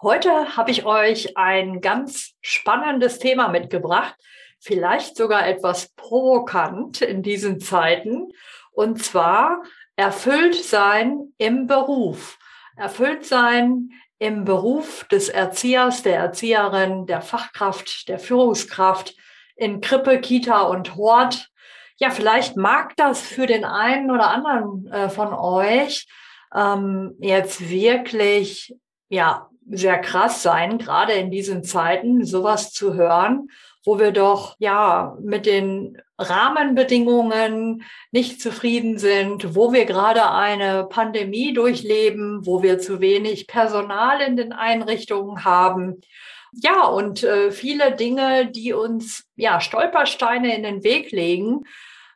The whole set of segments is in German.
Heute habe ich euch ein ganz spannendes Thema mitgebracht, vielleicht sogar etwas provokant in diesen Zeiten, und zwar erfüllt sein im Beruf. Erfüllt sein im Beruf des Erziehers, der Erzieherin, der Fachkraft, der Führungskraft in Krippe, Kita und Hort. Ja, vielleicht mag das für den einen oder anderen äh, von euch ähm, jetzt wirklich ja sehr krass sein, gerade in diesen Zeiten sowas zu hören, wo wir doch ja mit den Rahmenbedingungen nicht zufrieden sind, wo wir gerade eine Pandemie durchleben, wo wir zu wenig Personal in den Einrichtungen haben. Ja, und äh, viele Dinge, die uns ja Stolpersteine in den Weg legen,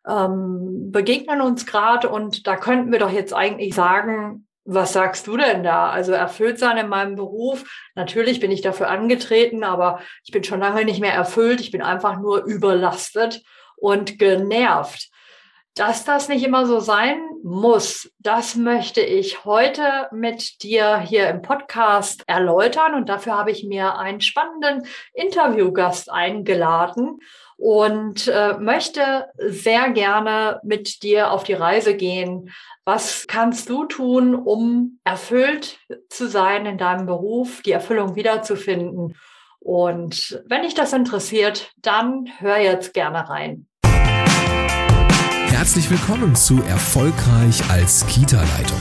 ähm, begegnen uns gerade und da könnten wir doch jetzt eigentlich sagen, was sagst du denn da? Also erfüllt sein in meinem Beruf. Natürlich bin ich dafür angetreten, aber ich bin schon lange nicht mehr erfüllt. Ich bin einfach nur überlastet und genervt. Dass das nicht immer so sein muss, das möchte ich heute mit dir hier im Podcast erläutern. Und dafür habe ich mir einen spannenden Interviewgast eingeladen und äh, möchte sehr gerne mit dir auf die Reise gehen. Was kannst du tun, um erfüllt zu sein in deinem Beruf, die Erfüllung wiederzufinden? Und wenn dich das interessiert, dann hör jetzt gerne rein. Herzlich willkommen zu Erfolgreich als Kita-Leitung.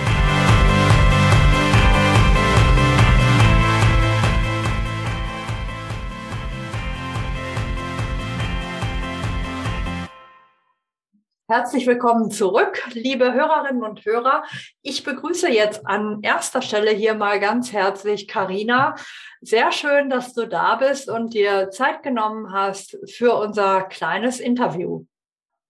Herzlich willkommen zurück, liebe Hörerinnen und Hörer. Ich begrüße jetzt an erster Stelle hier mal ganz herzlich Karina. Sehr schön, dass du da bist und dir Zeit genommen hast für unser kleines Interview.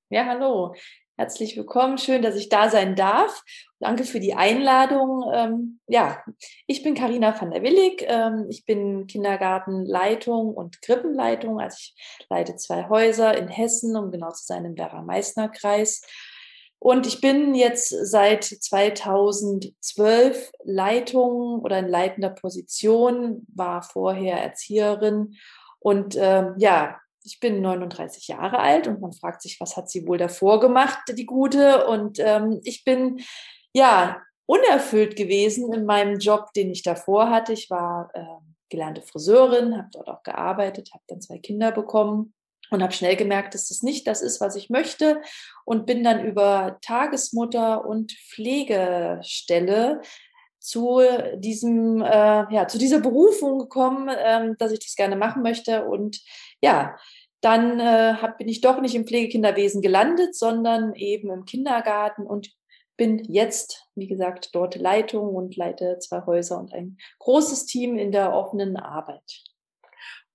Ja, hallo. Herzlich willkommen. Schön, dass ich da sein darf. Danke für die Einladung. Ähm, ja, ich bin Karina van der Willig. Ähm, ich bin Kindergartenleitung und Krippenleitung. Also ich leite zwei Häuser in Hessen, um genau zu sein, im Werra-Meißner-Kreis. Und ich bin jetzt seit 2012 Leitung oder in leitender Position, war vorher Erzieherin und ähm, ja, ich bin 39 Jahre alt und man fragt sich, was hat sie wohl davor gemacht, die Gute? Und ähm, ich bin ja unerfüllt gewesen in meinem Job, den ich davor hatte. Ich war äh, gelernte Friseurin, habe dort auch gearbeitet, habe dann zwei Kinder bekommen und habe schnell gemerkt, dass das nicht das ist, was ich möchte und bin dann über Tagesmutter und Pflegestelle zu diesem äh, ja zu dieser Berufung gekommen, ähm, dass ich das gerne machen möchte und ja dann äh, hab, bin ich doch nicht im Pflegekinderwesen gelandet, sondern eben im Kindergarten und bin jetzt, wie gesagt, dort Leitung und leite zwei Häuser und ein großes Team in der offenen Arbeit.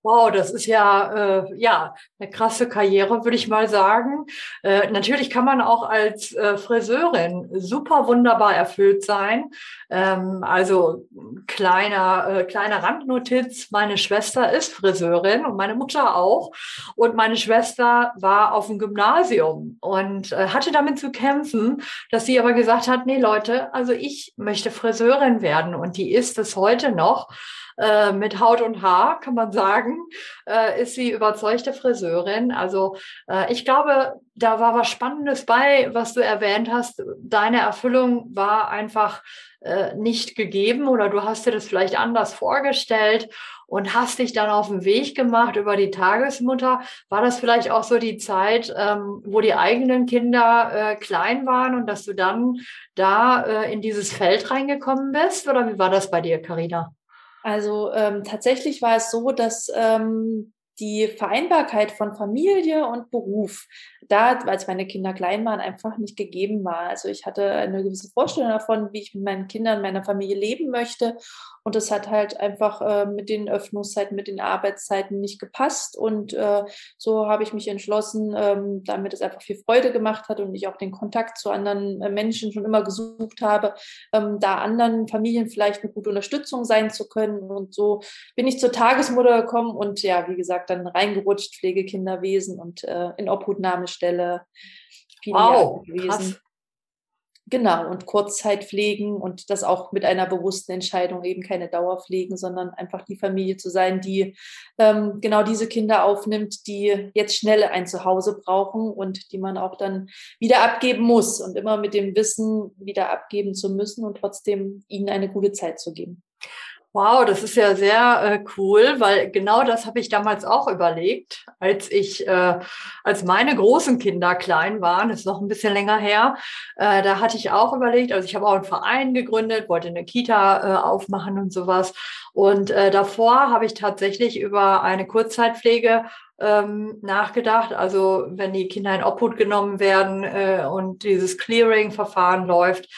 Wow, das ist ja äh, ja eine krasse Karriere, würde ich mal sagen. Äh, natürlich kann man auch als äh, Friseurin super wunderbar erfüllt sein. Ähm, also kleiner äh, kleiner Randnotiz: Meine Schwester ist Friseurin und meine Mutter auch. Und meine Schwester war auf dem Gymnasium und äh, hatte damit zu kämpfen, dass sie aber gesagt hat: Nee, Leute, also ich möchte Friseurin werden und die ist es heute noch. Äh, mit Haut und Haar, kann man sagen, äh, ist sie überzeugte Friseurin. Also äh, ich glaube, da war was Spannendes bei, was du erwähnt hast. Deine Erfüllung war einfach äh, nicht gegeben oder du hast dir das vielleicht anders vorgestellt und hast dich dann auf den Weg gemacht über die Tagesmutter. War das vielleicht auch so die Zeit, ähm, wo die eigenen Kinder äh, klein waren und dass du dann da äh, in dieses Feld reingekommen bist? Oder wie war das bei dir, Karina? Also ähm, tatsächlich war es so, dass ähm, die Vereinbarkeit von Familie und Beruf, da, als meine Kinder klein waren, einfach nicht gegeben war. Also ich hatte eine gewisse Vorstellung davon, wie ich mit meinen Kindern, meiner Familie leben möchte. Und es hat halt einfach äh, mit den Öffnungszeiten, mit den Arbeitszeiten nicht gepasst. Und äh, so habe ich mich entschlossen, ähm, damit es einfach viel Freude gemacht hat und ich auch den Kontakt zu anderen äh, Menschen schon immer gesucht habe, ähm, da anderen Familien vielleicht eine gute Unterstützung sein zu können. Und so bin ich zur Tagesmutter gekommen und ja, wie gesagt, dann reingerutscht, Pflegekinderwesen und äh, in Obhutnahmestelle. Viele wow, gewesen. Krass. Genau, und Kurzzeit pflegen und das auch mit einer bewussten Entscheidung, eben keine Dauerpflegen, sondern einfach die Familie zu sein, die ähm, genau diese Kinder aufnimmt, die jetzt schnell ein Zuhause brauchen und die man auch dann wieder abgeben muss und immer mit dem Wissen wieder abgeben zu müssen und trotzdem ihnen eine gute Zeit zu geben. Wow, das ist ja sehr äh, cool, weil genau das habe ich damals auch überlegt, als ich, äh, als meine großen Kinder klein waren, ist noch ein bisschen länger her, äh, da hatte ich auch überlegt, also ich habe auch einen Verein gegründet, wollte eine Kita äh, aufmachen und sowas. Und äh, davor habe ich tatsächlich über eine Kurzzeitpflege ähm, nachgedacht. Also wenn die Kinder in Obhut genommen werden äh, und dieses Clearing-Verfahren läuft,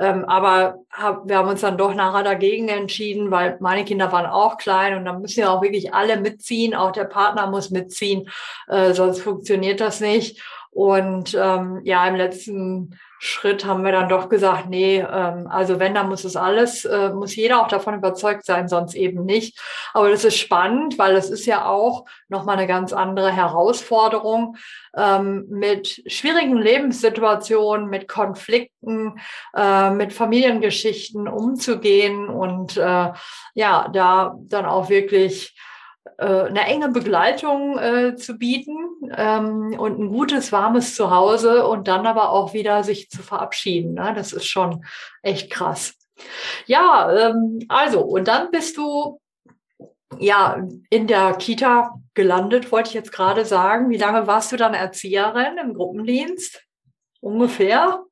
ähm, aber hab, wir haben uns dann doch nachher dagegen entschieden, weil meine Kinder waren auch klein und dann müssen ja auch wirklich alle mitziehen. Auch der Partner muss mitziehen, äh, sonst funktioniert das nicht. Und ähm, ja, im letzten Schritt haben wir dann doch gesagt, nee, ähm, also wenn, dann muss es alles, äh, muss jeder auch davon überzeugt sein, sonst eben nicht. Aber das ist spannend, weil es ist ja auch nochmal eine ganz andere Herausforderung ähm, mit schwierigen Lebenssituationen, mit Konflikten, äh, mit Familiengeschichten umzugehen und äh, ja, da dann auch wirklich eine enge Begleitung äh, zu bieten ähm, und ein gutes, warmes Zuhause und dann aber auch wieder sich zu verabschieden. Ne? Das ist schon echt krass. Ja, ähm, also, und dann bist du ja in der Kita gelandet, wollte ich jetzt gerade sagen. Wie lange warst du dann Erzieherin im Gruppendienst? Ungefähr?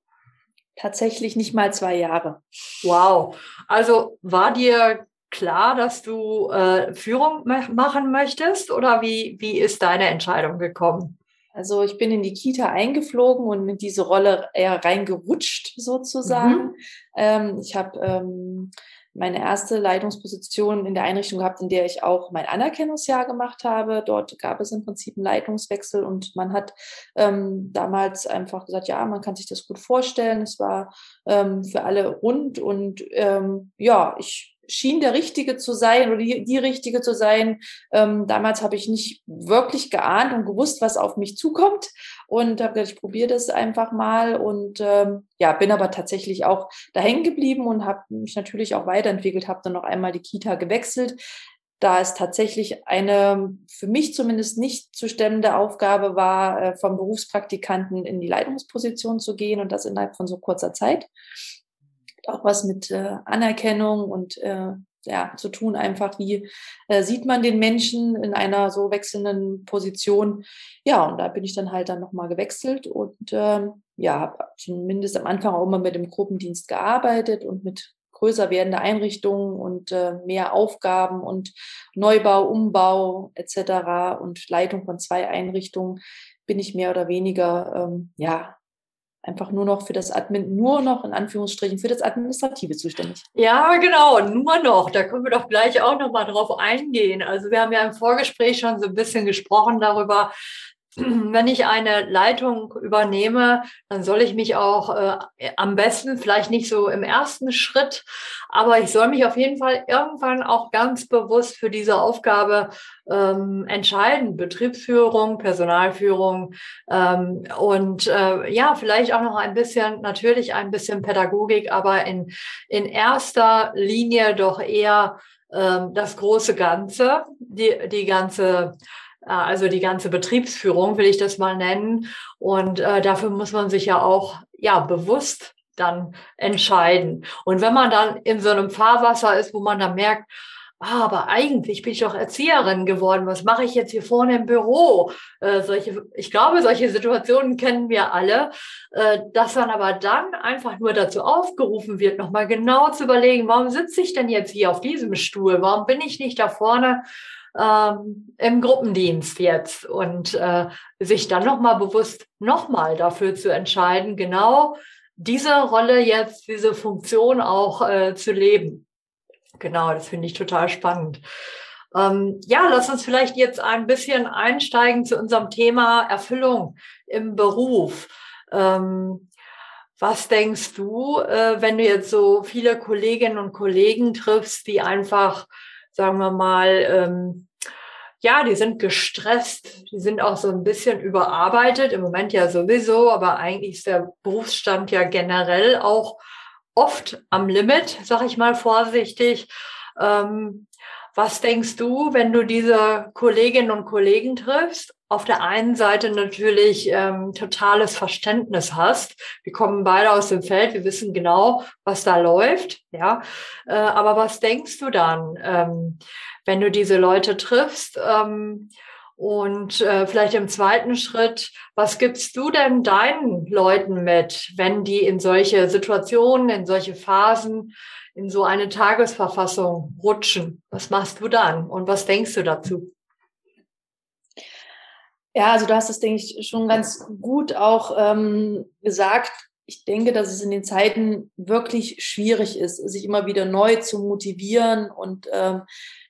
Tatsächlich nicht mal zwei Jahre. Wow. Also war dir klar, dass du äh, Führung machen möchtest oder wie, wie ist deine Entscheidung gekommen? Also ich bin in die Kita eingeflogen und in diese Rolle eher reingerutscht sozusagen. Mhm. Ähm, ich habe ähm, meine erste Leitungsposition in der Einrichtung gehabt, in der ich auch mein Anerkennungsjahr gemacht habe. Dort gab es im Prinzip einen Leitungswechsel und man hat ähm, damals einfach gesagt, ja, man kann sich das gut vorstellen. Es war ähm, für alle rund und ähm, ja, ich schien der Richtige zu sein oder die, die Richtige zu sein. Ähm, damals habe ich nicht wirklich geahnt und gewusst, was auf mich zukommt und habe gesagt, ich probiere das einfach mal und ähm, ja, bin aber tatsächlich auch da hängen geblieben und habe mich natürlich auch weiterentwickelt, habe dann noch einmal die Kita gewechselt. Da es tatsächlich eine für mich zumindest nicht zu stemmende Aufgabe war, äh, vom Berufspraktikanten in die Leitungsposition zu gehen und das innerhalb von so kurzer Zeit auch was mit äh, Anerkennung und äh, ja, zu tun, einfach wie äh, sieht man den Menschen in einer so wechselnden Position. Ja, und da bin ich dann halt dann nochmal gewechselt und ähm, ja, zumindest am Anfang auch immer mit dem Gruppendienst gearbeitet und mit größer werdende Einrichtungen und äh, mehr Aufgaben und Neubau, Umbau etc. und Leitung von zwei Einrichtungen bin ich mehr oder weniger ähm, ja einfach nur noch für das Admin, nur noch in Anführungsstrichen für das Administrative zuständig. Ja, genau, nur noch. Da können wir doch gleich auch noch mal drauf eingehen. Also wir haben ja im Vorgespräch schon so ein bisschen gesprochen darüber, wenn ich eine Leitung übernehme, dann soll ich mich auch äh, am besten, vielleicht nicht so im ersten Schritt, aber ich soll mich auf jeden Fall irgendwann auch ganz bewusst für diese Aufgabe ähm, entscheiden. Betriebsführung, Personalführung ähm, und äh, ja, vielleicht auch noch ein bisschen, natürlich ein bisschen Pädagogik, aber in, in erster Linie doch eher ähm, das große Ganze, die, die ganze also die ganze Betriebsführung, will ich das mal nennen. Und äh, dafür muss man sich ja auch ja bewusst dann entscheiden. Und wenn man dann in so einem Fahrwasser ist, wo man dann merkt, ah, aber eigentlich bin ich doch Erzieherin geworden. Was mache ich jetzt hier vorne im Büro? Äh, solche, ich glaube, solche Situationen kennen wir alle, äh, dass man aber dann einfach nur dazu aufgerufen wird, nochmal genau zu überlegen, warum sitze ich denn jetzt hier auf diesem Stuhl? Warum bin ich nicht da vorne ähm, im Gruppendienst jetzt und äh, sich dann nochmal bewusst nochmal dafür zu entscheiden, genau diese Rolle jetzt, diese Funktion auch äh, zu leben. Genau, das finde ich total spannend. Ähm, ja, lass uns vielleicht jetzt ein bisschen einsteigen zu unserem Thema Erfüllung im Beruf. Ähm, was denkst du, äh, wenn du jetzt so viele Kolleginnen und Kollegen triffst, die einfach, sagen wir mal, ähm, ja, die sind gestresst, die sind auch so ein bisschen überarbeitet, im Moment ja sowieso, aber eigentlich ist der Berufsstand ja generell auch oft am Limit, sag ich mal vorsichtig. Ähm, was denkst du, wenn du diese Kolleginnen und Kollegen triffst? Auf der einen Seite natürlich ähm, totales Verständnis hast. Wir kommen beide aus dem Feld, wir wissen genau, was da läuft. Ja, äh, aber was denkst du dann, ähm, wenn du diese Leute triffst? Ähm, und äh, vielleicht im zweiten Schritt, was gibst du denn deinen Leuten mit, wenn die in solche Situationen, in solche Phasen in so eine Tagesverfassung rutschen. Was machst du dann und was denkst du dazu? Ja, also du hast es, denke ich, schon ganz gut auch ähm, gesagt. Ich denke, dass es in den Zeiten wirklich schwierig ist, sich immer wieder neu zu motivieren und ähm,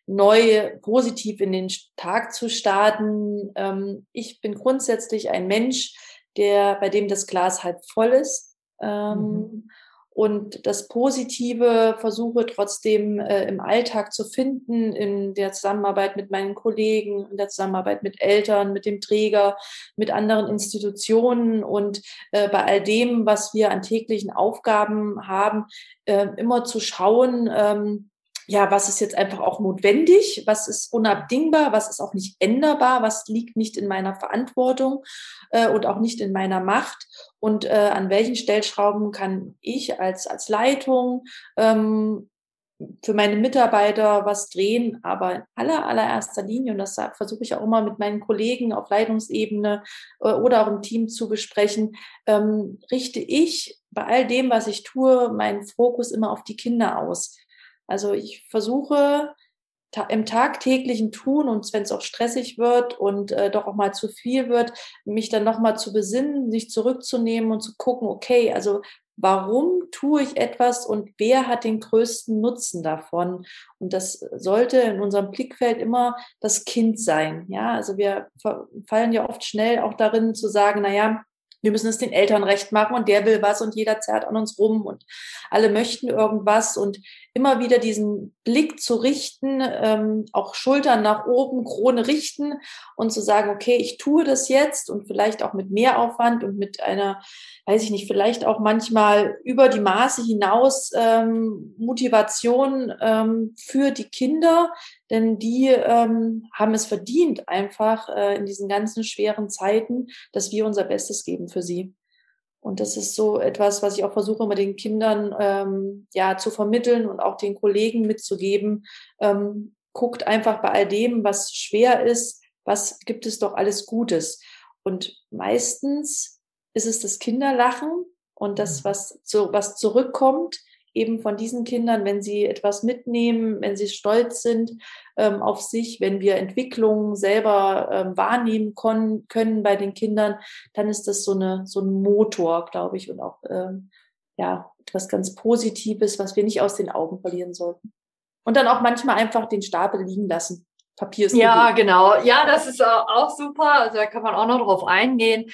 neu positiv in den Tag zu starten. Ähm, ich bin grundsätzlich ein Mensch, der, bei dem das Glas halb voll ist. Ähm, mhm und das Positive versuche trotzdem äh, im Alltag zu finden, in der Zusammenarbeit mit meinen Kollegen, in der Zusammenarbeit mit Eltern, mit dem Träger, mit anderen Institutionen und äh, bei all dem, was wir an täglichen Aufgaben haben, äh, immer zu schauen, ähm, ja, was ist jetzt einfach auch notwendig, was ist unabdingbar, was ist auch nicht änderbar, was liegt nicht in meiner Verantwortung äh, und auch nicht in meiner Macht? Und äh, an welchen Stellschrauben kann ich als, als Leitung ähm, für meine Mitarbeiter was drehen, aber in aller, allererster Linie, und das versuche ich auch immer mit meinen Kollegen auf Leitungsebene äh, oder auch im Team zu besprechen, ähm, richte ich bei all dem, was ich tue, meinen Fokus immer auf die Kinder aus. Also ich versuche im tagtäglichen Tun und wenn es auch stressig wird und äh, doch auch mal zu viel wird, mich dann nochmal zu besinnen, sich zurückzunehmen und zu gucken, okay, also warum tue ich etwas und wer hat den größten Nutzen davon? Und das sollte in unserem Blickfeld immer das Kind sein. Ja, also wir fallen ja oft schnell auch darin zu sagen, na ja, wir müssen es den Eltern recht machen und der will was und jeder zerrt an uns rum und alle möchten irgendwas und immer wieder diesen Blick zu richten, ähm, auch Schultern nach oben, Krone richten und zu sagen, okay, ich tue das jetzt und vielleicht auch mit mehr Aufwand und mit einer, weiß ich nicht, vielleicht auch manchmal über die Maße hinaus ähm, Motivation ähm, für die Kinder, denn die ähm, haben es verdient, einfach äh, in diesen ganzen schweren Zeiten, dass wir unser Bestes geben für sie. Und das ist so etwas, was ich auch versuche, immer den Kindern ähm, ja zu vermitteln und auch den Kollegen mitzugeben. Ähm, guckt einfach bei all dem, was schwer ist, was gibt es doch alles Gutes. Und meistens ist es das Kinderlachen und das, mhm. was, so, was zurückkommt, eben von diesen Kindern, wenn sie etwas mitnehmen, wenn sie stolz sind ähm, auf sich, wenn wir Entwicklungen selber ähm, wahrnehmen können, können bei den Kindern, dann ist das so, eine, so ein Motor, glaube ich, und auch ähm, ja, etwas ganz Positives, was wir nicht aus den Augen verlieren sollten. Und dann auch manchmal einfach den Stapel liegen lassen. Papier ist Ja, genau. Ja, das ist auch super. Also da kann man auch noch drauf eingehen.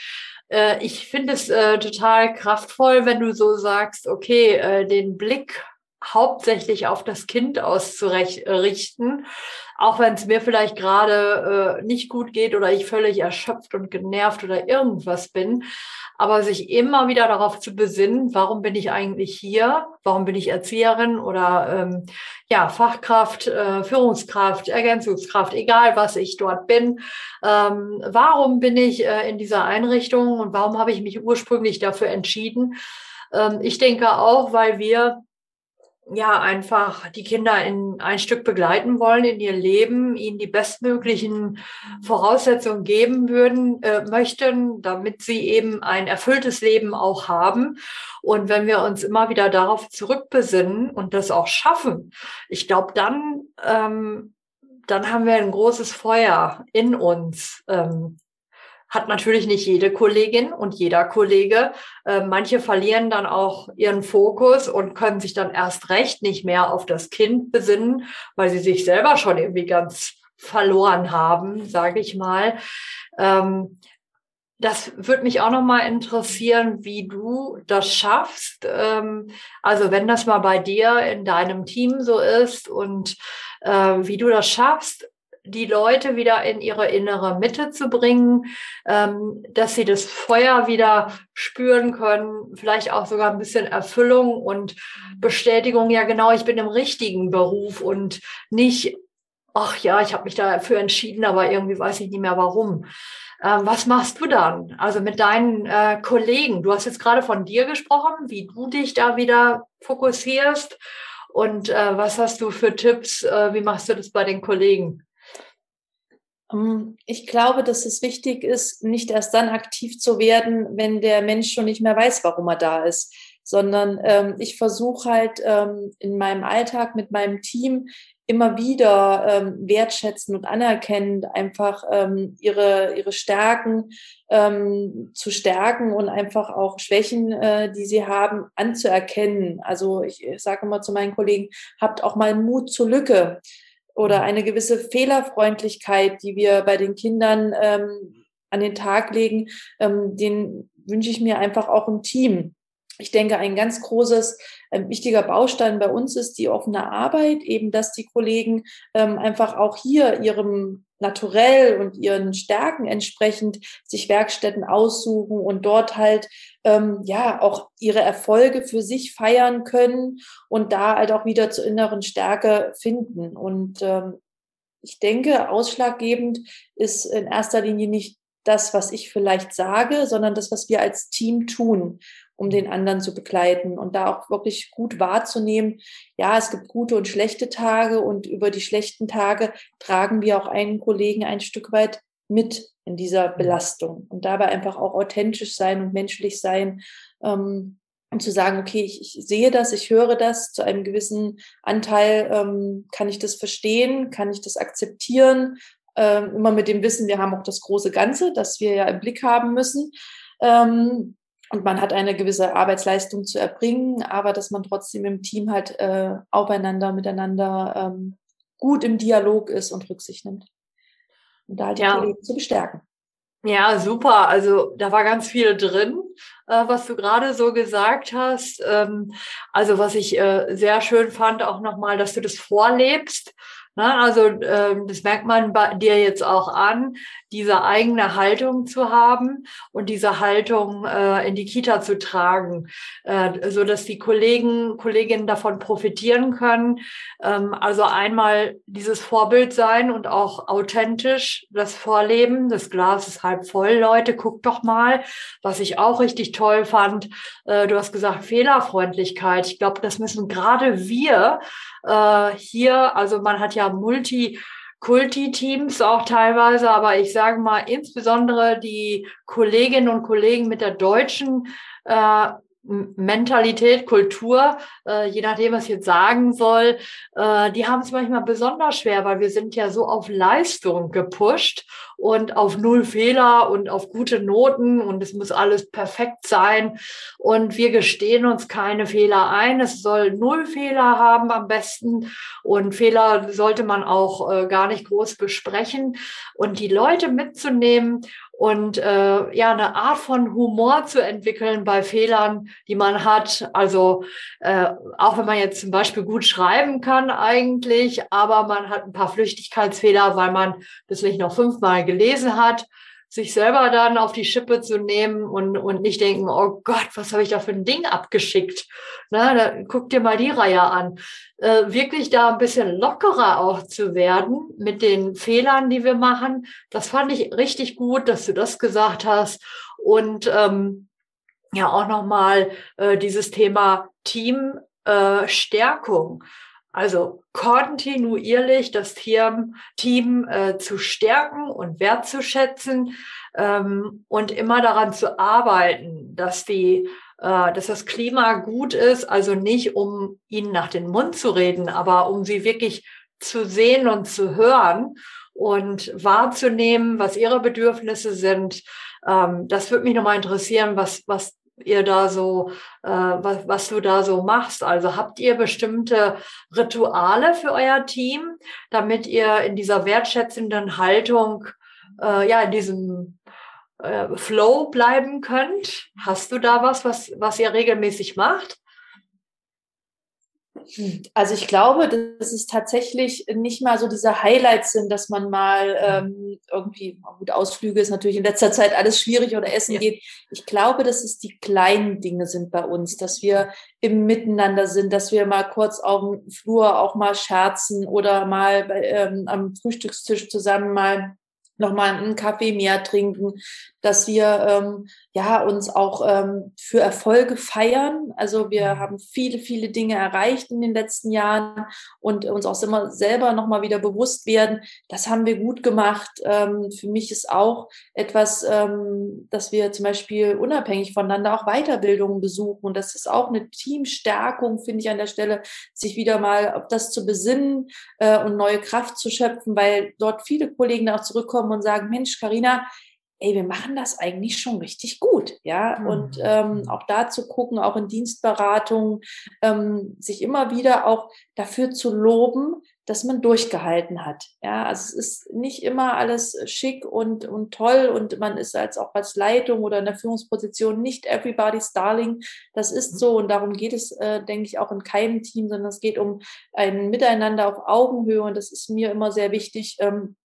Äh, ich finde es äh, total kraftvoll, wenn du so sagst, okay, äh, den Blick hauptsächlich auf das Kind auszurichten, auch wenn es mir vielleicht gerade äh, nicht gut geht oder ich völlig erschöpft und genervt oder irgendwas bin, aber sich immer wieder darauf zu besinnen, warum bin ich eigentlich hier, warum bin ich Erzieherin oder ähm, ja Fachkraft, äh, Führungskraft, Ergänzungskraft, egal was ich dort bin, ähm, warum bin ich äh, in dieser Einrichtung und warum habe ich mich ursprünglich dafür entschieden? Ähm, ich denke auch, weil wir ja einfach die Kinder in ein Stück begleiten wollen in ihr Leben, ihnen die bestmöglichen Voraussetzungen geben würden, äh, möchten, damit sie eben ein erfülltes Leben auch haben. Und wenn wir uns immer wieder darauf zurückbesinnen und das auch schaffen, ich glaube, dann ähm, dann haben wir ein großes Feuer in uns. Ähm, hat natürlich nicht jede Kollegin und jeder Kollege. Äh, manche verlieren dann auch ihren Fokus und können sich dann erst recht nicht mehr auf das Kind besinnen, weil sie sich selber schon irgendwie ganz verloren haben, sage ich mal. Ähm, das würde mich auch noch mal interessieren, wie du das schaffst. Ähm, also wenn das mal bei dir in deinem Team so ist und äh, wie du das schaffst, die Leute wieder in ihre innere Mitte zu bringen, ähm, dass sie das Feuer wieder spüren können, vielleicht auch sogar ein bisschen Erfüllung und Bestätigung, ja genau, ich bin im richtigen Beruf und nicht, ach ja, ich habe mich dafür entschieden, aber irgendwie weiß ich nicht mehr warum. Ähm, was machst du dann? Also mit deinen äh, Kollegen. Du hast jetzt gerade von dir gesprochen, wie du dich da wieder fokussierst. Und äh, was hast du für Tipps? Äh, wie machst du das bei den Kollegen? Ähm, ich glaube, dass es wichtig ist, nicht erst dann aktiv zu werden, wenn der Mensch schon nicht mehr weiß, warum er da ist, sondern ähm, ich versuche halt ähm, in meinem Alltag mit meinem Team immer wieder ähm, wertschätzen und anerkennen, einfach ähm, ihre, ihre Stärken ähm, zu stärken und einfach auch Schwächen, äh, die sie haben, anzuerkennen. Also ich, ich sage immer zu meinen Kollegen, habt auch mal Mut zur Lücke oder mhm. eine gewisse Fehlerfreundlichkeit, die wir bei den Kindern ähm, an den Tag legen, ähm, den wünsche ich mir einfach auch im Team ich denke, ein ganz großes, äh, wichtiger Baustein bei uns ist die offene Arbeit, eben dass die Kollegen ähm, einfach auch hier ihrem Naturell und ihren Stärken entsprechend sich Werkstätten aussuchen und dort halt ähm, ja auch ihre Erfolge für sich feiern können und da halt auch wieder zur inneren Stärke finden. Und ähm, ich denke, ausschlaggebend ist in erster Linie nicht das, was ich vielleicht sage, sondern das, was wir als Team tun um den anderen zu begleiten und da auch wirklich gut wahrzunehmen, ja, es gibt gute und schlechte Tage und über die schlechten Tage tragen wir auch einen Kollegen ein Stück weit mit in dieser mhm. Belastung und dabei einfach auch authentisch sein und menschlich sein, ähm, und zu sagen, okay, ich, ich sehe das, ich höre das, zu einem gewissen Anteil ähm, kann ich das verstehen, kann ich das akzeptieren, ähm, immer mit dem Wissen, wir haben auch das große Ganze, das wir ja im Blick haben müssen. Ähm, und man hat eine gewisse Arbeitsleistung zu erbringen, aber dass man trotzdem im Team halt äh, aufeinander, miteinander ähm, gut im Dialog ist und Rücksicht nimmt. Und da halt die ja. Kollegen zu bestärken. Ja, super. Also da war ganz viel drin, äh, was du gerade so gesagt hast. Ähm, also was ich äh, sehr schön fand, auch nochmal, dass du das vorlebst. Ne? Also ähm, das merkt man bei dir jetzt auch an, diese eigene Haltung zu haben und diese Haltung äh, in die Kita zu tragen, äh, so dass die Kollegen, Kolleginnen davon profitieren können. Ähm, also einmal dieses Vorbild sein und auch authentisch das Vorleben. Das Glas ist halb voll, Leute, guckt doch mal. Was ich auch richtig toll fand, äh, du hast gesagt Fehlerfreundlichkeit. Ich glaube, das müssen gerade wir äh, hier, also man hat ja Multi Kulti-Teams auch teilweise, aber ich sage mal insbesondere die Kolleginnen und Kollegen mit der deutschen äh, Mentalität, Kultur, äh, je nachdem, was ich jetzt sagen soll, äh, die haben es manchmal besonders schwer, weil wir sind ja so auf Leistung gepusht und auf null Fehler und auf gute Noten und es muss alles perfekt sein und wir gestehen uns keine Fehler ein. Es soll null Fehler haben am besten und Fehler sollte man auch äh, gar nicht groß besprechen und die Leute mitzunehmen und äh, ja eine Art von Humor zu entwickeln bei Fehlern, die man hat. Also äh, auch wenn man jetzt zum Beispiel gut schreiben kann eigentlich, aber man hat ein paar Flüchtigkeitsfehler, weil man das nicht noch fünfmal gelesen hat sich selber dann auf die Schippe zu nehmen und, und nicht denken, oh Gott, was habe ich da für ein Ding abgeschickt? Na, da guck dir mal die Reihe an. Äh, wirklich da ein bisschen lockerer auch zu werden mit den Fehlern, die wir machen. Das fand ich richtig gut, dass du das gesagt hast. Und ähm, ja, auch nochmal äh, dieses Thema Teamstärkung. Äh, also kontinuierlich das Team, Team äh, zu stärken und wertzuschätzen ähm, und immer daran zu arbeiten, dass die äh, dass das Klima gut ist, also nicht um ihnen nach den Mund zu reden, aber um sie wirklich zu sehen und zu hören und wahrzunehmen, was ihre Bedürfnisse sind. Ähm, das würde mich nochmal interessieren, was, was ihr da so, äh, was, was du da so machst. Also habt ihr bestimmte Rituale für euer Team, damit ihr in dieser wertschätzenden Haltung, äh, ja, in diesem äh, Flow bleiben könnt? Hast du da was, was, was ihr regelmäßig macht? Also ich glaube, dass es tatsächlich nicht mal so diese Highlights sind, dass man mal ähm, irgendwie, gut, Ausflüge ist natürlich in letzter Zeit alles schwierig oder Essen ja. geht. Ich glaube, dass es die kleinen Dinge sind bei uns, dass wir im Miteinander sind, dass wir mal kurz auf dem Flur auch mal scherzen oder mal ähm, am Frühstückstisch zusammen mal nochmal einen Kaffee mehr trinken, dass wir ähm, ja uns auch ähm, für Erfolge feiern. Also wir mhm. haben viele, viele Dinge erreicht in den letzten Jahren und uns auch immer selber nochmal wieder bewusst werden, das haben wir gut gemacht. Ähm, für mich ist auch etwas, ähm, dass wir zum Beispiel unabhängig voneinander auch Weiterbildungen besuchen. Und das ist auch eine Teamstärkung, finde ich an der Stelle, sich wieder mal auf das zu besinnen äh, und neue Kraft zu schöpfen, weil dort viele Kollegen auch zurückkommen und sagen, Mensch, Karina, ey, wir machen das eigentlich schon richtig gut, ja. Mhm. Und ähm, auch da zu gucken, auch in Dienstberatung, ähm, sich immer wieder auch dafür zu loben, dass man durchgehalten hat. Ja, also es ist nicht immer alles schick und, und toll und man ist als auch als Leitung oder in der Führungsposition nicht everybody's darling. Das ist mhm. so und darum geht es, äh, denke ich, auch in keinem Team, sondern es geht um ein Miteinander auf Augenhöhe und das ist mir immer sehr wichtig. Ähm,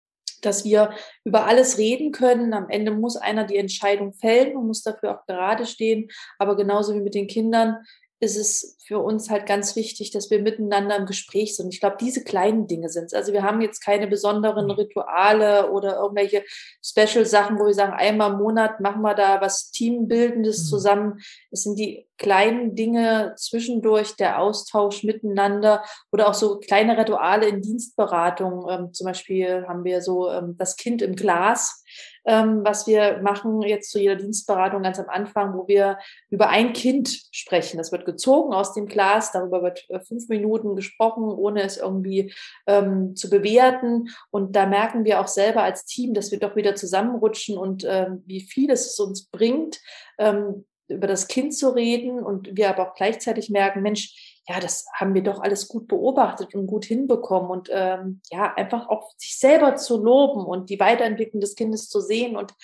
dass wir über alles reden können. Am Ende muss einer die Entscheidung fällen und muss dafür auch gerade stehen. Aber genauso wie mit den Kindern ist es für uns halt ganz wichtig, dass wir miteinander im Gespräch sind. Ich glaube, diese kleinen Dinge sind es. Also wir haben jetzt keine besonderen mhm. Rituale oder irgendwelche Special-Sachen, wo wir sagen, einmal im Monat machen wir da was Teambildendes mhm. zusammen. Es sind die kleinen Dinge zwischendurch, der Austausch miteinander oder auch so kleine Rituale in Dienstberatung. Ähm, zum Beispiel haben wir so ähm, das Kind im Glas ähm, was wir machen jetzt zu jeder Dienstberatung ganz am Anfang, wo wir über ein Kind sprechen. Das wird gezogen aus dem Glas, darüber wird äh, fünf Minuten gesprochen, ohne es irgendwie ähm, zu bewerten. Und da merken wir auch selber als Team, dass wir doch wieder zusammenrutschen und ähm, wie viel es uns bringt, ähm, über das Kind zu reden und wir aber auch gleichzeitig merken, Mensch, ja, das haben wir doch alles gut beobachtet und gut hinbekommen und ähm, ja, einfach auch sich selber zu loben und die Weiterentwicklung des Kindes zu sehen und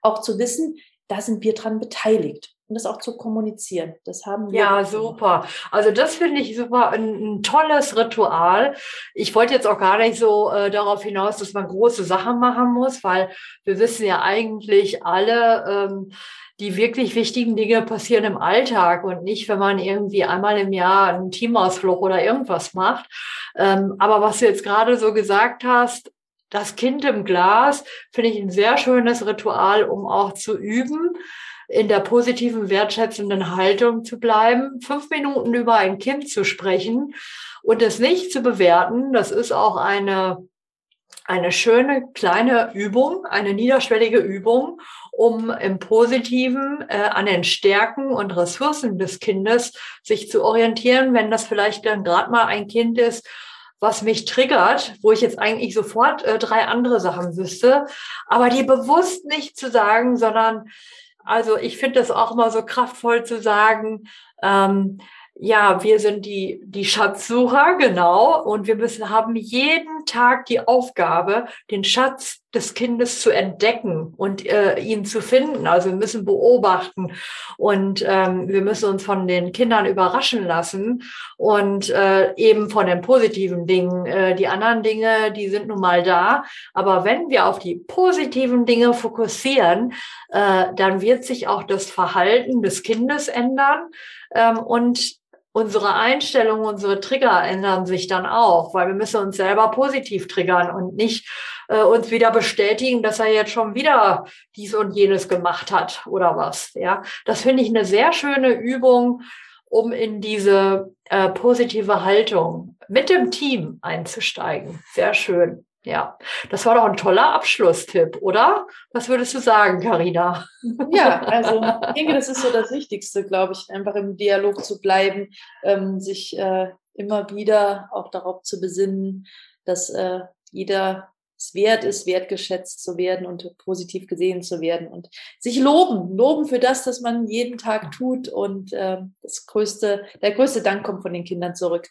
auch zu wissen, da sind wir dran beteiligt und das auch zu kommunizieren. Das haben wir. Ja, super. Also das finde ich super, ein, ein, tolles Ritual. Ich wollte jetzt auch gar nicht so äh, darauf hinaus, dass man große Sachen machen muss, weil wir wissen ja eigentlich alle, ähm, die wirklich wichtigen Dinge passieren im Alltag und nicht, wenn man irgendwie einmal im Jahr einen Teamausflug oder irgendwas macht. Ähm, aber was du jetzt gerade so gesagt hast, das Kind im Glas, finde ich ein sehr schönes Ritual, um auch zu üben, in der positiven, wertschätzenden Haltung zu bleiben, fünf Minuten über ein Kind zu sprechen und es nicht zu bewerten. Das ist auch eine eine schöne kleine Übung, eine niederschwellige Übung, um im Positiven äh, an den Stärken und Ressourcen des Kindes sich zu orientieren, wenn das vielleicht dann gerade mal ein Kind ist, was mich triggert, wo ich jetzt eigentlich sofort äh, drei andere Sachen wüsste, aber die bewusst nicht zu sagen, sondern also ich finde das auch immer so kraftvoll zu sagen, ähm, ja, wir sind die, die Schatzsucher, genau. Und wir müssen, haben jeden Tag die Aufgabe, den Schatz des Kindes zu entdecken und äh, ihn zu finden. Also wir müssen beobachten und ähm, wir müssen uns von den Kindern überraschen lassen und äh, eben von den positiven Dingen. Äh, die anderen Dinge, die sind nun mal da. Aber wenn wir auf die positiven Dinge fokussieren, äh, dann wird sich auch das Verhalten des Kindes ändern. Ähm, und unsere Einstellung, unsere Trigger ändern sich dann auch, weil wir müssen uns selber positiv triggern und nicht äh, uns wieder bestätigen, dass er jetzt schon wieder dies und jenes gemacht hat oder was. Ja, das finde ich eine sehr schöne Übung, um in diese äh, positive Haltung mit dem Team einzusteigen. Sehr schön. Ja, das war doch ein toller Abschlusstipp, oder? Was würdest du sagen, Karina? Ja, also ich denke, das ist so das Wichtigste, glaube ich, einfach im Dialog zu bleiben, ähm, sich äh, immer wieder auch darauf zu besinnen, dass äh, jeder es wert ist, wertgeschätzt zu werden und positiv gesehen zu werden und sich loben, loben für das, was man jeden Tag tut und äh, das größte, der größte Dank kommt von den Kindern zurück.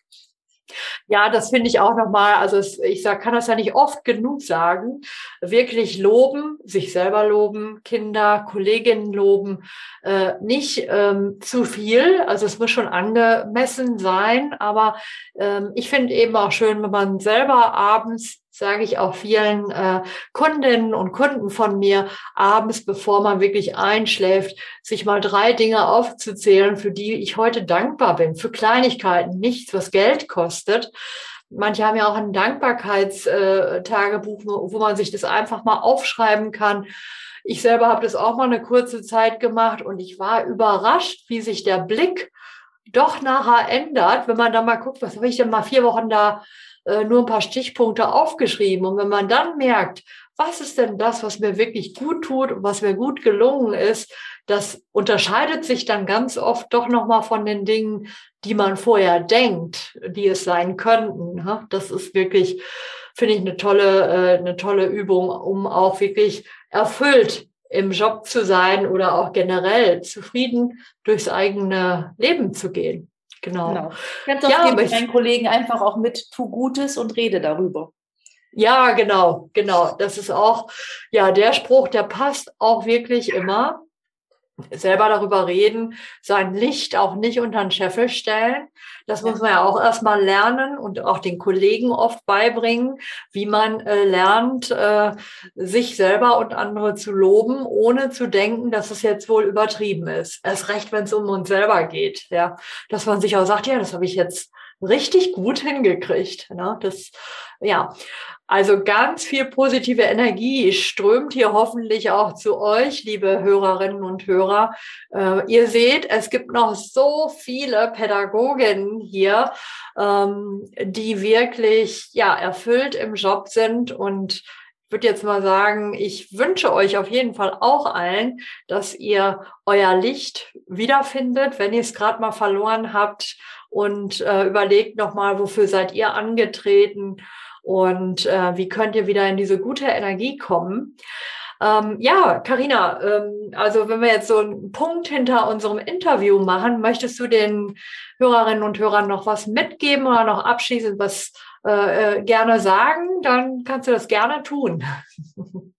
Ja, das finde ich auch nochmal, also es, ich sag, kann das ja nicht oft genug sagen, wirklich loben, sich selber loben, Kinder, Kolleginnen loben, äh, nicht ähm, zu viel, also es muss schon angemessen sein, aber ähm, ich finde eben auch schön, wenn man selber abends sage ich auch vielen äh, Kundinnen und Kunden von mir, abends, bevor man wirklich einschläft, sich mal drei Dinge aufzuzählen, für die ich heute dankbar bin, für Kleinigkeiten, nichts, was Geld kostet. Manche haben ja auch ein Dankbarkeitstagebuch, wo man sich das einfach mal aufschreiben kann. Ich selber habe das auch mal eine kurze Zeit gemacht und ich war überrascht, wie sich der Blick doch nachher ändert, wenn man da mal guckt, was habe ich denn mal vier Wochen da äh, nur ein paar Stichpunkte aufgeschrieben. Und wenn man dann merkt, was ist denn das, was mir wirklich gut tut und was mir gut gelungen ist, das unterscheidet sich dann ganz oft doch nochmal von den Dingen, die man vorher denkt, die es sein könnten. Das ist wirklich, finde ich, eine tolle, äh, eine tolle Übung, um auch wirklich erfüllt im Job zu sein oder auch generell zufrieden durchs eigene Leben zu gehen. Genau. genau. Ganz oft ja, gebe ich meinen Kollegen einfach auch mit, tu Gutes und rede darüber. Ja, genau, genau. Das ist auch, ja, der Spruch, der passt auch wirklich immer selber darüber reden, sein Licht auch nicht unter den Scheffel stellen. Das muss man ja auch erstmal lernen und auch den Kollegen oft beibringen, wie man äh, lernt, äh, sich selber und andere zu loben, ohne zu denken, dass es jetzt wohl übertrieben ist. Erst recht, wenn es um uns selber geht, ja. Dass man sich auch sagt, ja, das habe ich jetzt richtig gut hingekriegt. Ne? Das, ja, also ganz viel positive Energie strömt hier hoffentlich auch zu euch, liebe Hörerinnen und Hörer. Äh, ihr seht, es gibt noch so viele Pädagoginnen hier, ähm, die wirklich ja erfüllt im Job sind. Und würde jetzt mal sagen, ich wünsche euch auf jeden Fall auch allen, dass ihr euer Licht wiederfindet, wenn ihr es gerade mal verloren habt. Und äh, überlegt nochmal, wofür seid ihr angetreten und äh, wie könnt ihr wieder in diese gute Energie kommen. Ähm, ja, Karina, ähm, also wenn wir jetzt so einen Punkt hinter unserem Interview machen, möchtest du den Hörerinnen und Hörern noch was mitgeben oder noch abschließend was äh, äh gerne sagen? Dann kannst du das gerne tun.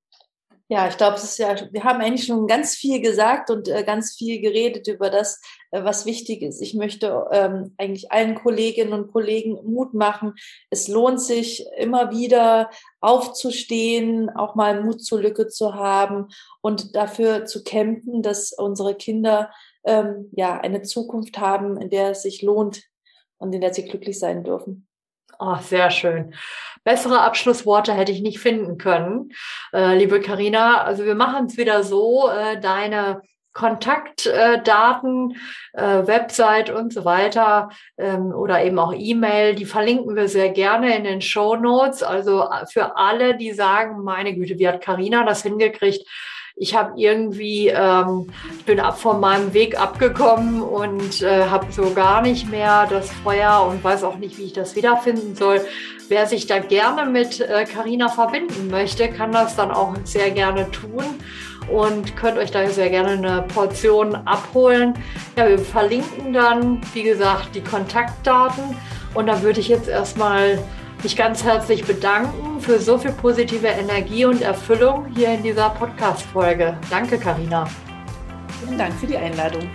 Ja, ich glaube, ja, wir haben eigentlich schon ganz viel gesagt und äh, ganz viel geredet über das, äh, was wichtig ist. Ich möchte ähm, eigentlich allen Kolleginnen und Kollegen Mut machen. Es lohnt sich immer wieder aufzustehen, auch mal Mut zur Lücke zu haben und dafür zu kämpfen, dass unsere Kinder ähm, ja eine Zukunft haben, in der es sich lohnt und in der sie glücklich sein dürfen. Oh, sehr schön. Bessere Abschlussworte hätte ich nicht finden können, äh, liebe Karina. Also wir machen es wieder so, äh, deine Kontaktdaten, äh, Website und so weiter ähm, oder eben auch E-Mail, die verlinken wir sehr gerne in den Show Notes. Also äh, für alle, die sagen, meine Güte, wie hat Karina das hingekriegt? Ich habe irgendwie, ähm, bin ab von meinem Weg abgekommen und äh, habe so gar nicht mehr das Feuer und weiß auch nicht, wie ich das wiederfinden soll. Wer sich da gerne mit Karina äh, verbinden möchte, kann das dann auch sehr gerne tun und könnt euch da sehr gerne eine Portion abholen. Ja, wir verlinken dann, wie gesagt, die Kontaktdaten und da würde ich jetzt erstmal mich ganz herzlich bedanken für so viel positive Energie und Erfüllung hier in dieser Podcast-Folge. Danke, Karina. Vielen Dank für die Einladung.